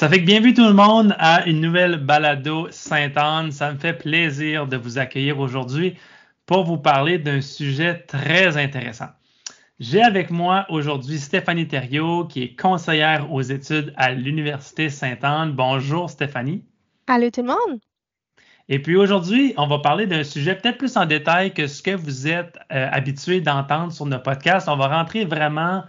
Ça fait que bienvenue tout le monde à une nouvelle balado Sainte-Anne. Ça me fait plaisir de vous accueillir aujourd'hui pour vous parler d'un sujet très intéressant. J'ai avec moi aujourd'hui Stéphanie Thériault, qui est conseillère aux études à l'Université Sainte-Anne. Bonjour Stéphanie. Allô tout le monde. Et puis aujourd'hui, on va parler d'un sujet peut-être plus en détail que ce que vous êtes euh, habitué d'entendre sur nos podcasts. On va rentrer vraiment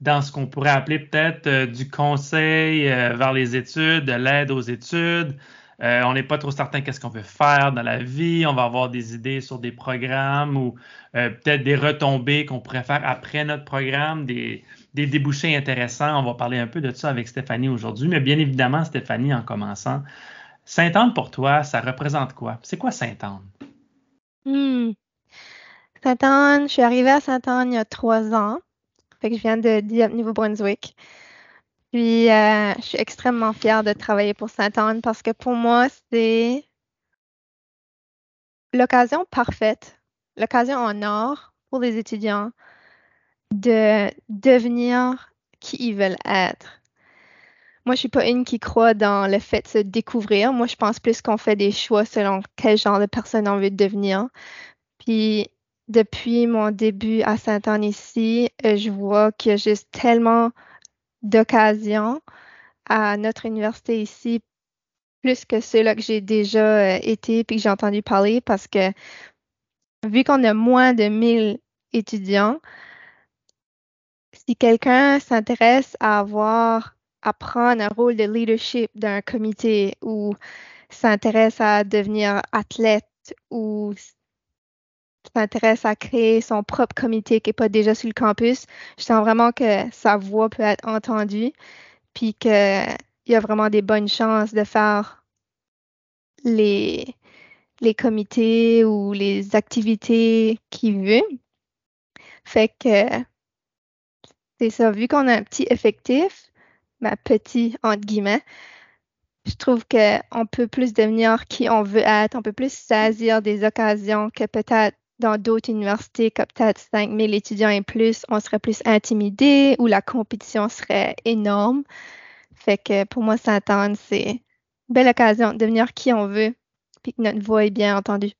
dans ce qu'on pourrait appeler peut-être euh, du conseil euh, vers les études, de l'aide aux études. Euh, on n'est pas trop certain qu'est-ce qu'on veut faire dans la vie. On va avoir des idées sur des programmes ou peut-être des retombées qu'on pourrait faire après notre programme, des, des, débouchés intéressants. On va parler un peu de ça avec Stéphanie aujourd'hui. Mais bien évidemment, Stéphanie, en commençant, Sainte-Anne pour toi, ça représente quoi? C'est quoi Sainte-Anne? Hmm. Sainte-Anne, je suis arrivée à Sainte-Anne il y a trois ans je viens de Nouveau-Brunswick. Puis, euh, je suis extrêmement fière de travailler pour Sainte-Anne parce que pour moi, c'est l'occasion parfaite, l'occasion en or pour les étudiants de devenir qui ils veulent être. Moi, je suis pas une qui croit dans le fait de se découvrir. Moi, je pense plus qu'on fait des choix selon quel genre de personne on veut devenir. Puis, depuis mon début à Saint-Anne ici, euh, je vois qu'il y a juste tellement d'occasions à notre université ici, plus que ceux-là que j'ai déjà euh, été puis que j'ai entendu parler parce que vu qu'on a moins de 1000 étudiants, si quelqu'un s'intéresse à avoir, à prendre un rôle de leadership d'un comité ou s'intéresse à devenir athlète ou s'intéresse à créer son propre comité qui n'est pas déjà sur le campus, je sens vraiment que sa voix peut être entendue, puis qu'il y a vraiment des bonnes chances de faire les, les comités ou les activités qu'il veut. Fait que c'est ça, vu qu'on a un petit effectif, ma petit entre guillemets, je trouve qu'on peut plus devenir qui on veut être, on peut plus saisir des occasions que peut-être dans d'autres universités, comme peut-être 5000 étudiants et plus, on serait plus intimidé ou la compétition serait énorme. Fait que pour moi, Sainte-Anne, c'est une belle occasion de devenir qui on veut, puis que notre voix est bien entendue.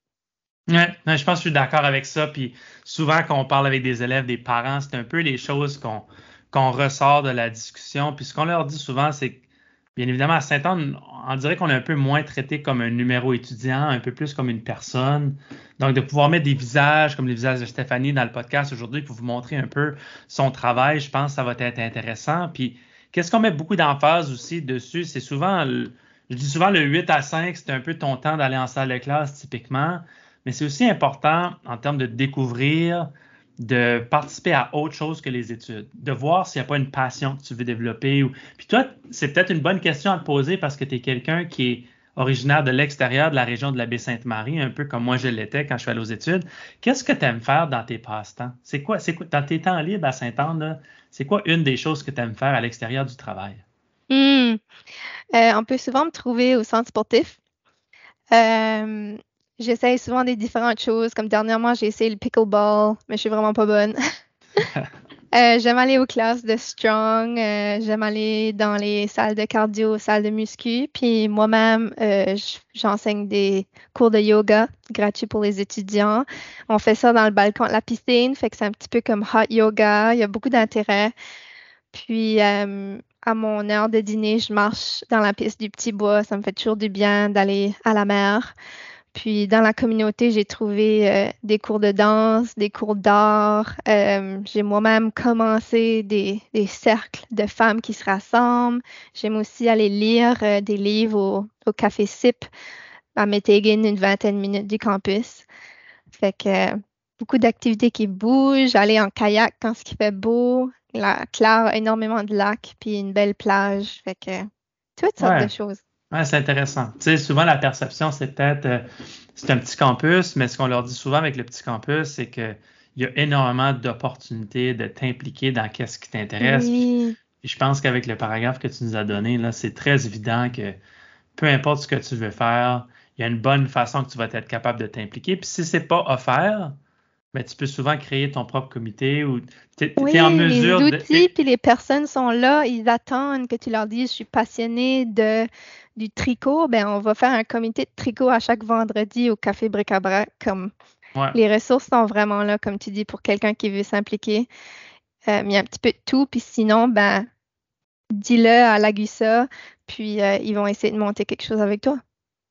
Ouais, je pense que je suis d'accord avec ça. Puis souvent, quand on parle avec des élèves, des parents, c'est un peu les choses qu'on ressort de la discussion. Puis ce qu'on leur dit souvent, c'est Bien évidemment, à Saint-Anne, on dirait qu'on est un peu moins traité comme un numéro étudiant, un peu plus comme une personne. Donc, de pouvoir mettre des visages comme les visages de Stéphanie dans le podcast aujourd'hui pour vous montrer un peu son travail, je pense que ça va être intéressant. Puis, qu'est-ce qu'on met beaucoup d'emphase aussi dessus? C'est souvent, je dis souvent le 8 à 5, c'est un peu ton temps d'aller en salle de classe typiquement, mais c'est aussi important en termes de découvrir, de participer à autre chose que les études, de voir s'il n'y a pas une passion que tu veux développer. Puis toi, c'est peut-être une bonne question à te poser parce que tu es quelqu'un qui est originaire de l'extérieur de la région de la Baie-Sainte-Marie, un peu comme moi je l'étais quand je suis allé aux études. Qu'est-ce que tu aimes faire dans tes passe-temps? C'est quoi, c'est quoi, dans tes temps libres à Sainte-Anne, c'est quoi une des choses que tu aimes faire à l'extérieur du travail? Euh, on peut souvent me trouver au centre sportif. Euh, J'essaye souvent des différentes choses. Comme dernièrement, j'ai essayé le pickleball, mais je suis vraiment pas bonne. euh, j'aime aller aux classes de strong. Euh, j'aime aller dans les salles de cardio, salles de muscu. Puis moi-même, euh, j'enseigne des cours de yoga gratuits pour les étudiants. On fait ça dans le balcon de la piscine, fait que c'est un petit peu comme hot yoga. Il y a beaucoup d'intérêt. Puis à mon heure de dîner, je marche dans la piste du petit bois. Ça me fait toujours du bien d'aller à la mer. Puis dans la communauté, j'ai trouvé euh, des cours de danse, des cours d'art. Euh, j'ai moi-même commencé des, cercles de femmes qui se rassemblent. J'aime aussi aller lire euh, des livres au, café SIP à Metegin, une vingtaine de minutes du campus. Fait que beaucoup d'activités qui bougent, aller en kayak quand ce qui fait beau. La Claire a énormément de lacs, puis une belle plage. Fait que toutes sortes de choses c'est intéressant. Tu sais, souvent, la perception, c'est peut-être, euh, c'est un petit campus, mais ce qu'on leur dit souvent avec le petit campus, c'est qu'il y a énormément d'opportunités de t'impliquer dans qu'est-ce qui t'intéresse. je pense qu'avec le paragraphe que tu nous as donné, là, c'est très évident que peu importe ce que tu veux faire, il y a une bonne façon que tu vas être capable de t'impliquer. Puis si c'est pas offert, ben, tu peux souvent créer ton propre comité ou tu es, en mesure les outils puis les personnes sont là, ils attendent que tu leur dises je suis passionné de du tricot, ben on va faire un comité de tricot à chaque vendredi au café Bric-à-Brac comme les ressources sont vraiment là comme tu dis pour quelqu'un qui veut s'impliquer. Euh, il y a un petit peu de tout puis sinon ben dis-le à l'Agussa puis euh, ils vont essayer de monter quelque chose avec toi.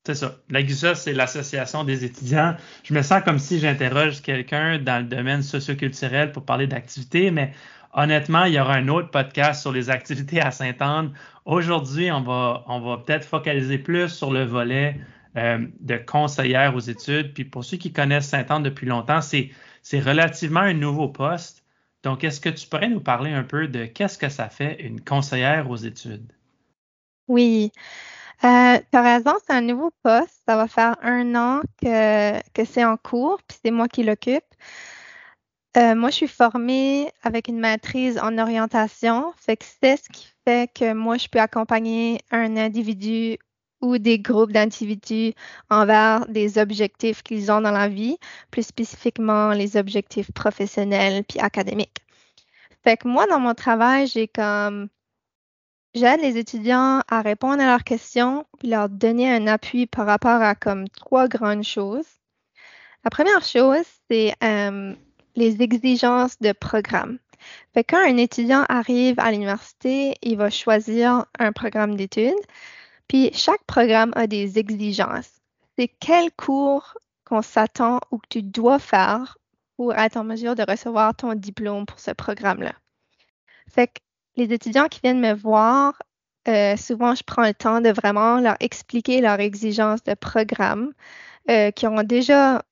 C'est ça. L'AGUSA, c'est l'Association des étudiants. Je me sens comme si j'interroge quelqu'un dans le domaine socioculturel pour parler d'activités, mais honnêtement, il y aura un autre podcast sur les activités à Sainte-Anne. Aujourd'hui, on va, on va peut-être focaliser plus sur le volet euh, de conseillère aux études. Puis pour ceux qui connaissent Sainte-Anne depuis longtemps, c'est, c'est relativement un nouveau poste. Donc, est-ce que tu pourrais nous parler un peu de qu'est-ce que ça fait une conseillère aux études? Oui. Euh, raison, c'est un nouveau poste. Ça va faire un an que, que c'est en cours, puis c'est moi qui l'occupe. Euh, moi, je suis formée avec une maîtrise en orientation. Fait que c'est ce qui fait que moi, je peux accompagner un individu ou des groupes d'individus envers des objectifs qu'ils ont dans la vie, plus spécifiquement les objectifs professionnels puis académiques. Fait que moi, dans mon travail, j'ai comme J'aide les étudiants à répondre à leurs questions puis leur donner un appui par rapport à comme trois grandes choses. La première chose, c'est euh, les exigences de programme. Fait quand un étudiant arrive à l'université, il va choisir un programme d'études, puis chaque programme a des exigences. C'est quel cours qu'on s'attend ou que tu dois faire pour être en mesure de recevoir ton diplôme pour ce programme-là. Fait que les étudiants qui viennent me voir, euh, souvent, je prends le temps de vraiment leur expliquer leurs exigences de programme euh, qui ont déjà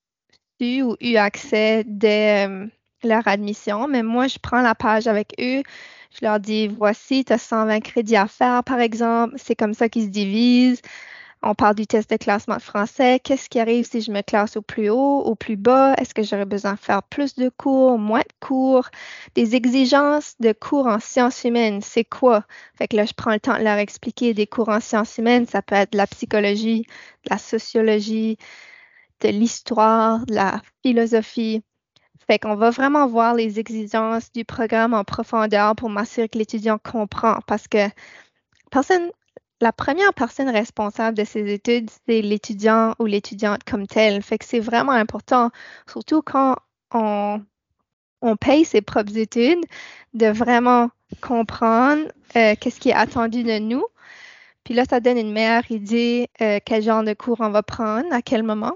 eu ou eu accès dès euh, leur admission. Mais moi, je prends la page avec eux. Je leur dis, voici, tu as 120 crédits à faire, par exemple. C'est comme ça qu'ils se divisent. On parle du test de classement français. Qu'est-ce qui arrive si je me classe au plus haut, au plus bas? Est-ce que j'aurais besoin de faire plus de cours, moins de cours? Des exigences de cours en sciences humaines, c'est quoi? Fait que là, je prends le temps de leur expliquer des cours en sciences humaines. Ça peut être de la psychologie, de la sociologie, de l'histoire, de la philosophie. Fait qu'on va vraiment voir les exigences du programme en profondeur pour m'assurer que l'étudiant comprend parce que personne la première personne responsable de ces études, c'est l'étudiant ou l'étudiante comme tel. Fait que c'est vraiment important, surtout quand on, paye ses propres études, de vraiment comprendre euh, qu'est-ce qui est attendu de nous. Puis là, ça donne une meilleure idée euh, quel genre de cours on va prendre, à quel moment.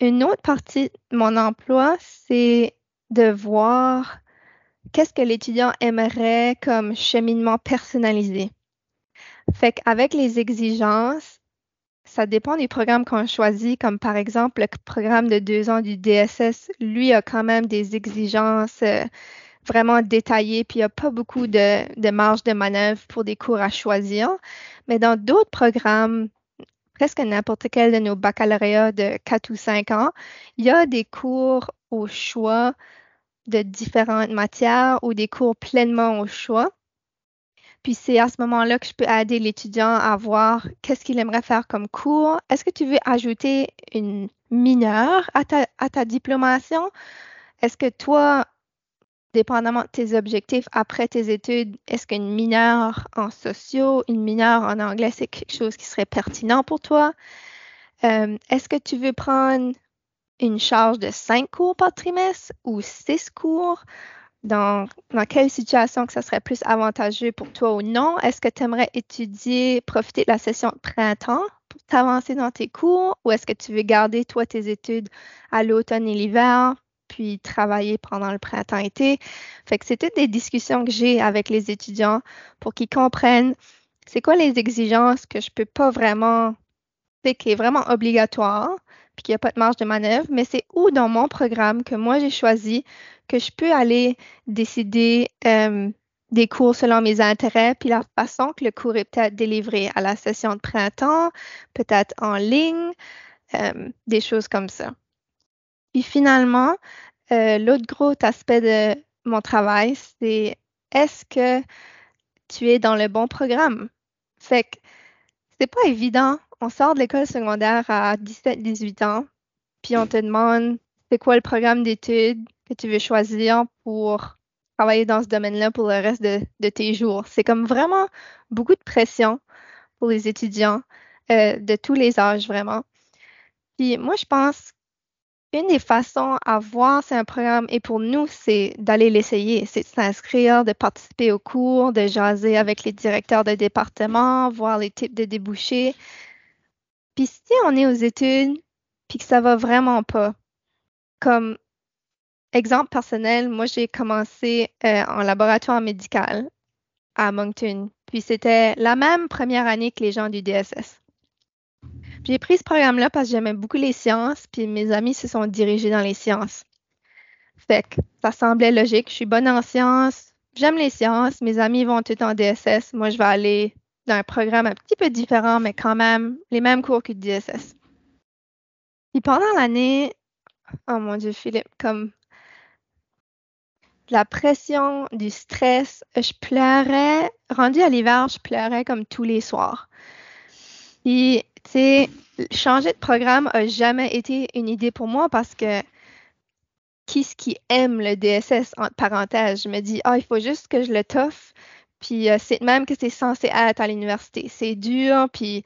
Une autre partie de mon emploi, c'est de voir qu'est-ce que l'étudiant aimerait comme cheminement personnalisé. Fait qu'avec les exigences, ça dépend du programme qu'on choisit, comme par exemple le programme de deux ans du DSS, lui a quand même des exigences euh, vraiment détaillées, puis il n'y a pas beaucoup de, marge de manœuvre pour des cours à choisir. Mais dans d'autres programmes, presque n'importe quel de nos baccalauréats de quatre ou cinq ans, il y a des cours au choix de différentes matières ou des cours pleinement au choix. Puis c'est à ce moment-là que je peux aider l'étudiant à voir qu'est-ce qu'il aimerait faire comme cours. Est-ce que tu veux ajouter une mineure à ta, diplomation? Est-ce que toi, dépendamment de tes objectifs après tes études, est-ce qu'une mineure en sociaux, une mineure en anglais, c'est quelque chose qui serait pertinent pour toi? Euh, est-ce que tu veux prendre une charge de cinq cours par trimestre ou six cours? Dans, quelle situation que ça serait plus avantageux pour toi ou non? Est-ce que tu aimerais étudier, profiter de la session de printemps pour t'avancer dans tes cours? Ou est-ce que tu veux garder, toi, tes études à l'automne et l'hiver puis travailler pendant le printemps-été? Fait que c'était des discussions que j'ai avec les étudiants pour qu'ils comprennent c'est quoi les exigences que je peux pas vraiment, c'est qui est vraiment obligatoire puis qu'il n'y a pas de marge de manœuvre, mais c'est où dans mon programme que moi j'ai choisi que je peux aller décider euh, des cours selon mes intérêts, puis la façon que le cours est peut-être délivré à la session de printemps, peut-être en ligne, euh, des choses comme ça. Puis finalement, euh, l'autre gros aspect de mon travail, c'est est-ce que tu es dans le bon programme? Fait que c'est pas évident on sort de l'école secondaire à 17-18 ans, puis on te demande c'est quoi le programme d'études que tu veux choisir pour travailler dans ce domaine-là pour le reste de, tes jours? C'est comme vraiment beaucoup de pression pour les étudiants euh, de tous les âges, vraiment. Puis moi, je pense qu'une des façons à voir si un programme est pour nous, c'est d'aller l'essayer, c'est de s'inscrire, de participer aux cours, de jaser avec les directeurs de département, voir les types de débouchés. Puis si on est aux études, puis que ça va vraiment pas, comme exemple personnel, moi j'ai commencé euh, en laboratoire médical à Moncton, puis c'était la même première année que les gens du DSS. J'ai pris ce programme-là parce que j'aimais beaucoup les sciences, puis mes amis se sont dirigés dans les sciences. Fait que ça semblait logique. Je suis bonne en sciences, j'aime les sciences, mes amis vont tout en DSS. Moi, je vais aller dans un programme un petit peu différent, mais quand même les mêmes cours que DSS. Puis pendant l'année, oh mon Dieu, Philippe, comme la pression, du stress, je pleurais. Rendu à l'hiver, je pleurais comme tous les soirs. Puis sais, changer de programme a jamais été une idée pour moi parce que qui ce qui aime le DSS, entre parenthèses, je me dis, ah, il faut juste que je le toffe, puis euh, c'est même que c'est censé être à l'université. C'est dur, puis,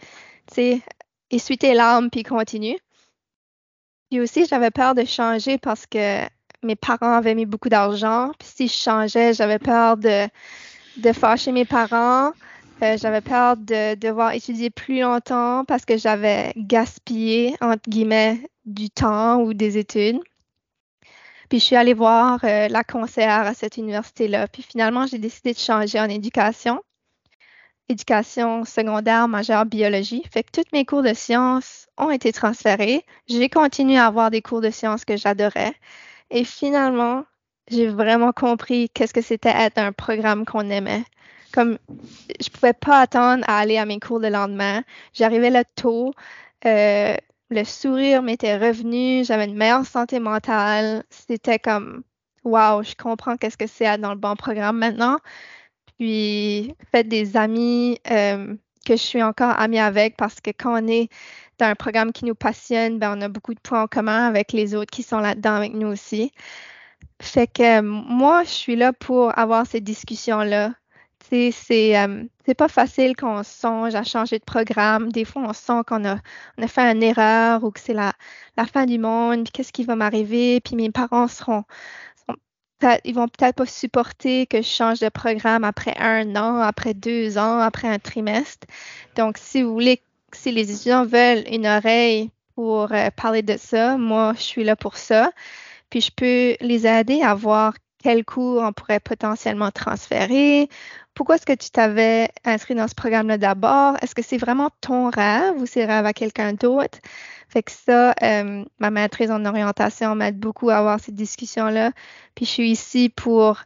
tu sais, essuie tes larmes, puis continue. Puis aussi, j'avais peur de changer parce que mes parents avaient mis beaucoup d'argent, puis si je changeais, j'avais peur de, de fâcher mes parents. Euh, j'avais peur de devoir étudier plus longtemps parce que j'avais gaspillé, entre guillemets, du temps ou des études. Puis je suis allée voir euh, la conseillère à cette université-là. Puis finalement, j'ai décidé de changer en éducation. Éducation secondaire, majeure biologie. Fait que tous mes cours de sciences ont été transférés. J'ai continué à avoir des cours de sciences que j'adorais. Et finalement, j'ai vraiment compris qu'est-ce que c'était être un programme qu'on aimait comme je pouvais pas attendre à aller à mes cours le lendemain. J'arrivais là tôt. Euh, le sourire m'était revenu. J'avais une meilleure santé mentale. C'était comme wow, je comprends qu'est-ce que c'est dans le bon programme maintenant. Puis fait des amis euh, que je suis encore amie avec parce que quand on est dans un programme qui nous passionne, ben on a beaucoup de points en commun avec les autres qui sont là-dedans avec nous aussi. Fait que moi, je suis là pour avoir ces discussions-là c'est euh, pas facile quand on songe à changer de programme. Des fois, on sent qu'on a, on a fait une erreur ou que c'est la, la fin du monde, puis qu'est-ce qui va m'arriver, puis mes parents seront, ils vont peut-être pas supporter que je change de programme après un an, après deux ans, après un trimestre. Donc, si vous voulez, si les étudiants veulent une oreille pour euh, parler de ça, moi, je suis là pour ça. Puis, je peux les aider à voir quel cours on pourrait potentiellement transférer pourquoi est-ce que tu t'avais inscrit dans ce programme-là d'abord? Est-ce que c'est vraiment ton rêve ou c'est rêve à quelqu'un d'autre? Fait que ça, euh, ma maîtrise en orientation m'aide beaucoup à avoir ces discussions-là. Puis je suis ici pour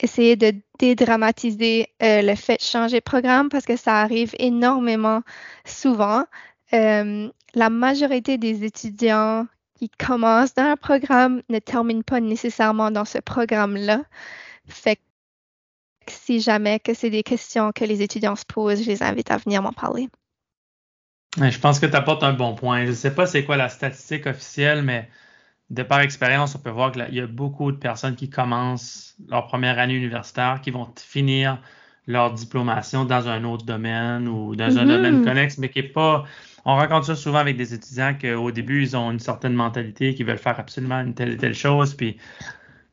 essayer de dédramatiser euh, le fait de changer de programme parce que ça arrive énormément souvent. Euh, la majorité des étudiants qui commencent dans un programme ne terminent pas nécessairement dans ce programme-là. Fait si jamais que c'est des questions que les étudiants se posent, je les invite à venir m'en parler. Je pense que tu apportes un bon point. Je ne sais pas c'est quoi la statistique officielle, mais de par expérience, on peut voir qu'il y a beaucoup de personnes qui commencent leur première année universitaire, qui vont finir leur diplomation dans un autre domaine ou dans un domaine mm-hmm. connexe, mais qui n'est pas. On rencontre ça souvent avec des étudiants qu'au début, ils ont une certaine mentalité, qui veulent faire absolument une telle et telle chose, puis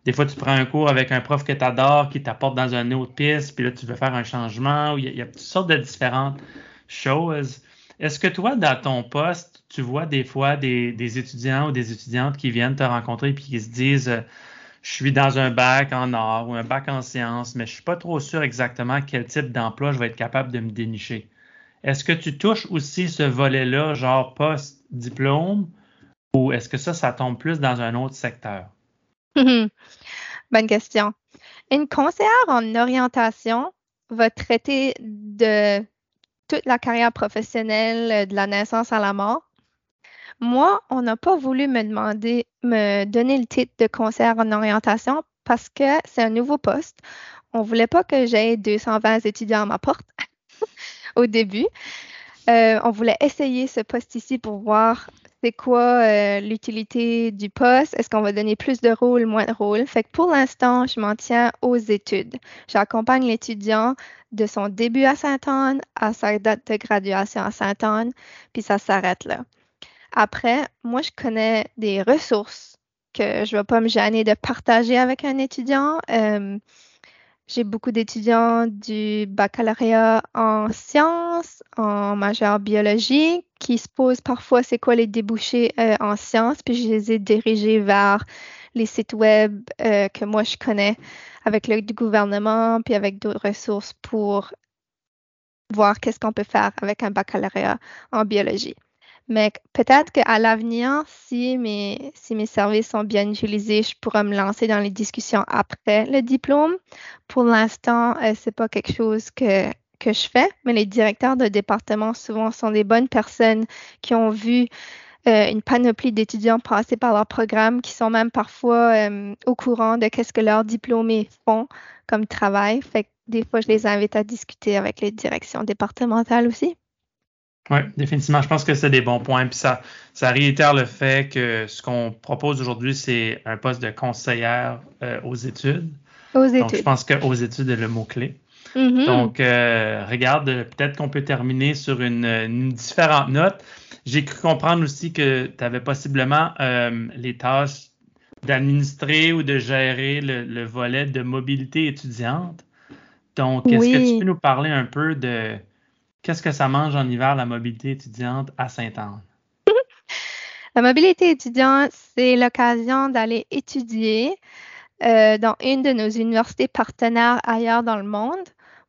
des fois, tu prends un cours avec un prof que tu adores qui t'apporte dans une autre piste, puis là, tu veux faire un changement. Il y, a, toutes sortes de différentes choses. Est-ce que toi, dans ton poste, tu vois des fois des, étudiants ou des étudiantes qui viennent te rencontrer et qui se disent euh, Je suis dans un bac en art ou un bac en sciences, mais je suis pas trop sûr exactement quel type d'emploi je vais être capable de me dénicher. Est-ce que tu touches aussi ce volet-là, genre post-diplôme, ou est-ce que ça, ça tombe plus dans un autre secteur? Bonne question. Une conseillère en orientation va traiter de toute la carrière professionnelle euh, de la naissance à la mort. Moi, on n'a pas voulu me demander, me donner le titre de conseillère en orientation parce que c'est un nouveau poste. On voulait pas que j'aie 220 étudiants à ma porte au début. Euh, on voulait essayer ce poste ici pour voir c'est quoi euh, l'utilité du poste? Est-ce qu'on va donner plus de rôles, moins de rôles? Fait que pour l'instant, je m'en tiens aux études. J'accompagne l'étudiant de son début à Sainte-Anne à sa date de graduation à Sainte-Anne, puis ça s'arrête là. Après, moi, je connais des ressources que je ne vais pas me gêner de partager avec un étudiant. Euh, j'ai beaucoup d'étudiants du baccalauréat en sciences, en majeur biologie, qui se posent parfois c'est quoi les débouchés euh, en sciences, puis je les ai dirigés vers les sites web euh, que moi je connais avec du gouvernement, puis avec d'autres ressources pour voir qu'est-ce qu'on peut faire avec un baccalauréat en biologie. Mais peut-être qu'à l'avenir, si mes, si mes services sont bien utilisés, je pourrais me lancer dans les discussions après le diplôme. Pour l'instant, euh, c'est pas quelque chose que, que je fais, mais les directeurs de département souvent sont des bonnes personnes qui ont vu euh, une panoplie d'étudiants passer par leur programme, qui sont même parfois euh, au courant de qu'est-ce que leurs diplômés font comme travail. Fait que des fois, je les invite à discuter avec les directions départementales aussi. Oui, définitivement. Je pense que c'est des bons points. Puis ça, ça réitère le fait que ce qu'on propose aujourd'hui, c'est un poste de conseillère euh, aux études. Aux études. Donc, je pense qu'aux études est le mot-clé. Mm-hmm. Donc, euh, regarde, peut-être qu'on peut terminer sur une, différente note. J'ai cru comprendre aussi que tu avais possiblement euh, les tâches d'administrer ou de gérer le, volet de mobilité étudiante. Donc, est-ce que tu peux nous parler un peu de Qu'est-ce que ça mange en hiver, la mobilité étudiante à Sainte-Anne? la mobilité étudiante, c'est l'occasion d'aller étudier euh, dans une de nos universités partenaires ailleurs dans le monde.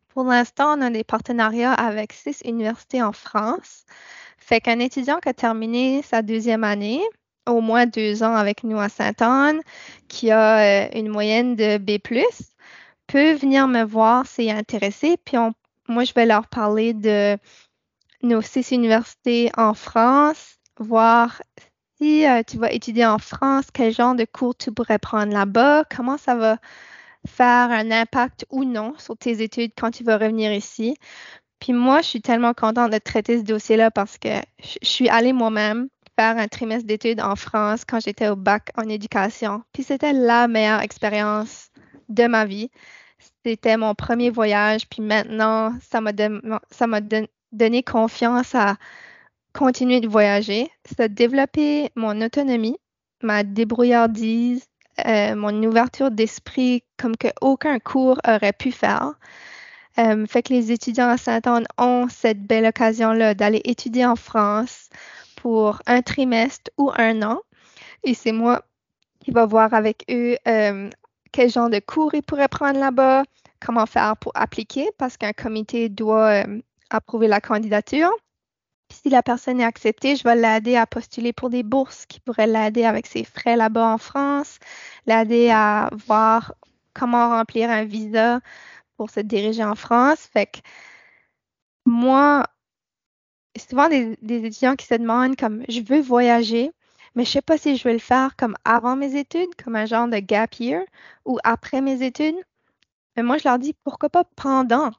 Pour l'instant, on a des partenariats avec six universités en France. Fait qu'un étudiant qui a terminé sa deuxième année, au moins deux ans avec nous à Sainte-Anne, qui a euh, une moyenne de B+, peut venir me voir s'il est intéressé, puis on moi, je vais leur parler de nos six universités en France, voir si euh, tu vas étudier en France, quel genre de cours tu pourrais prendre là-bas, comment ça va faire un impact ou non sur tes études quand tu vas revenir ici. Puis moi, je suis tellement contente de traiter ce dossier-là parce que je suis allée moi-même faire un trimestre d'études en France quand j'étais au bac en éducation. Puis c'était la meilleure expérience de ma vie. C'était mon premier voyage, puis maintenant, ça m'a donné confiance à continuer de voyager. Ça a développé mon autonomie, ma débrouillardise, euh, mon ouverture d'esprit comme que aucun cours aurait pu faire. Euh, fait que les étudiants à Saint-Anne ont cette belle occasion-là d'aller étudier en France pour un trimestre ou un an. Et c'est moi qui va voir avec eux euh, quel genre de cours ils pourraient prendre là-bas, comment faire pour appliquer, parce qu'un comité doit euh, approuver la candidature. si la personne est acceptée, je vais l'aider à postuler pour des bourses qui pourraient l'aider avec ses frais là-bas en France, l'aider à voir comment remplir un visa pour se diriger en France. Fait que moi, souvent des, des étudiants qui se demandent comme je veux voyager, mais je sais pas si je vais le faire comme avant mes études, comme un genre de gap year, ou après mes études. Mais moi, je leur dis pourquoi pas pendant?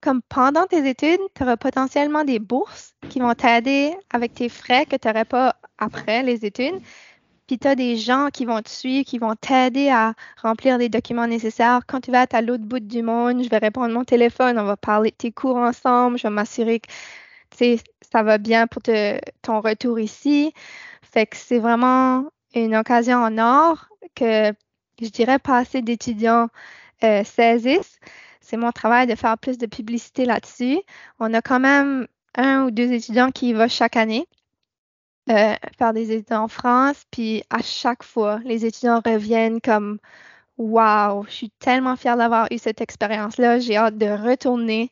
Comme pendant tes études, tu auras potentiellement des bourses qui vont t'aider avec tes frais que tu n'aurais pas après les études. Puis tu as des gens qui vont te suivre, qui vont t'aider à remplir les documents nécessaires. Quand tu vas être à l'autre bout du monde, je vais répondre mon téléphone, on va parler de tes cours ensemble, je vais m'assurer que ça va bien pour ton retour ici. Fait que c'est vraiment une occasion en or que je dirais pas assez d'étudiants euh, saisissent. C'est mon travail de faire plus de publicité là-dessus. On a quand même un ou deux étudiants qui y vont chaque année euh, faire des études en France. Puis à chaque fois, les étudiants reviennent comme Wow, je suis tellement fière d'avoir eu cette expérience-là. J'ai hâte de retourner.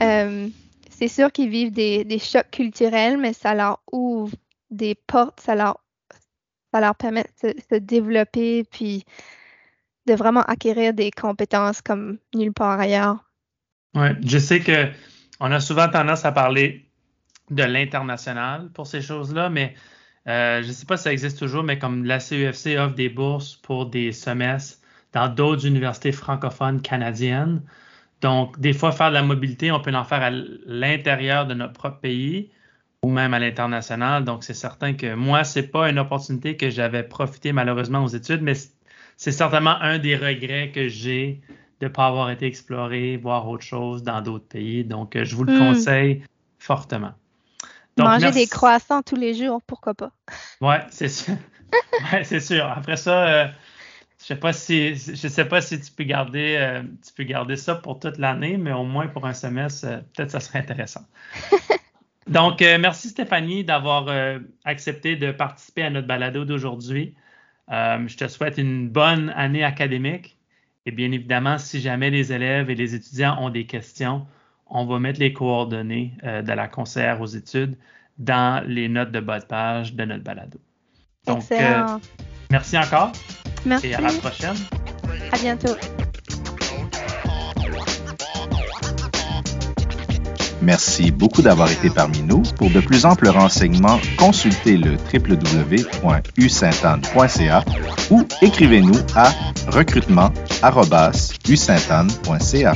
Euh, c'est sûr qu'ils vivent des, chocs culturels, mais ça leur ouvre des portes, ça leur, ça leur permet de se développer, puis de vraiment acquérir des compétences comme nulle part ailleurs. Oui, je sais que on a souvent tendance à parler de l'international pour ces choses-là, mais euh, je ne sais pas si ça existe toujours, mais comme la CUFC offre des bourses pour des semestres dans d'autres universités francophones canadiennes. Donc, des fois, faire de la mobilité, on peut en faire à l'intérieur de notre propre pays ou même à l'international. Donc, c'est certain que moi, c'est pas une opportunité que j'avais profité malheureusement aux études, mais c'est certainement un des regrets que j'ai de ne pas avoir été exploré, voir autre chose dans d'autres pays. Donc, euh, je vous le hmm. conseille fortement. Manger des croissants tous les jours, pourquoi pas? Ouais, c'est sûr. ouais, c'est sûr. Après ça, euh, je sais pas si je sais pas si tu peux garder euh, tu peux garder ça pour toute l'année, mais au moins pour un semestre, peut-être ça serait intéressant. Donc, merci Stéphanie d'avoir accepté de participer à notre balado d'aujourd'hui. je te souhaite une bonne année académique. Et bien évidemment, si jamais les élèves et les étudiants ont des questions, on va mettre les coordonnées euh, de la conseillère aux études dans les notes de bas de page de notre balado. Donc, euh, merci encore. Merci. Et à la prochaine. À bientôt. Merci beaucoup d'avoir été parmi nous. Pour de plus amples renseignements, consultez le www.usaintanne.ca ou écrivez-nous à recrutement.usaintanne.ca.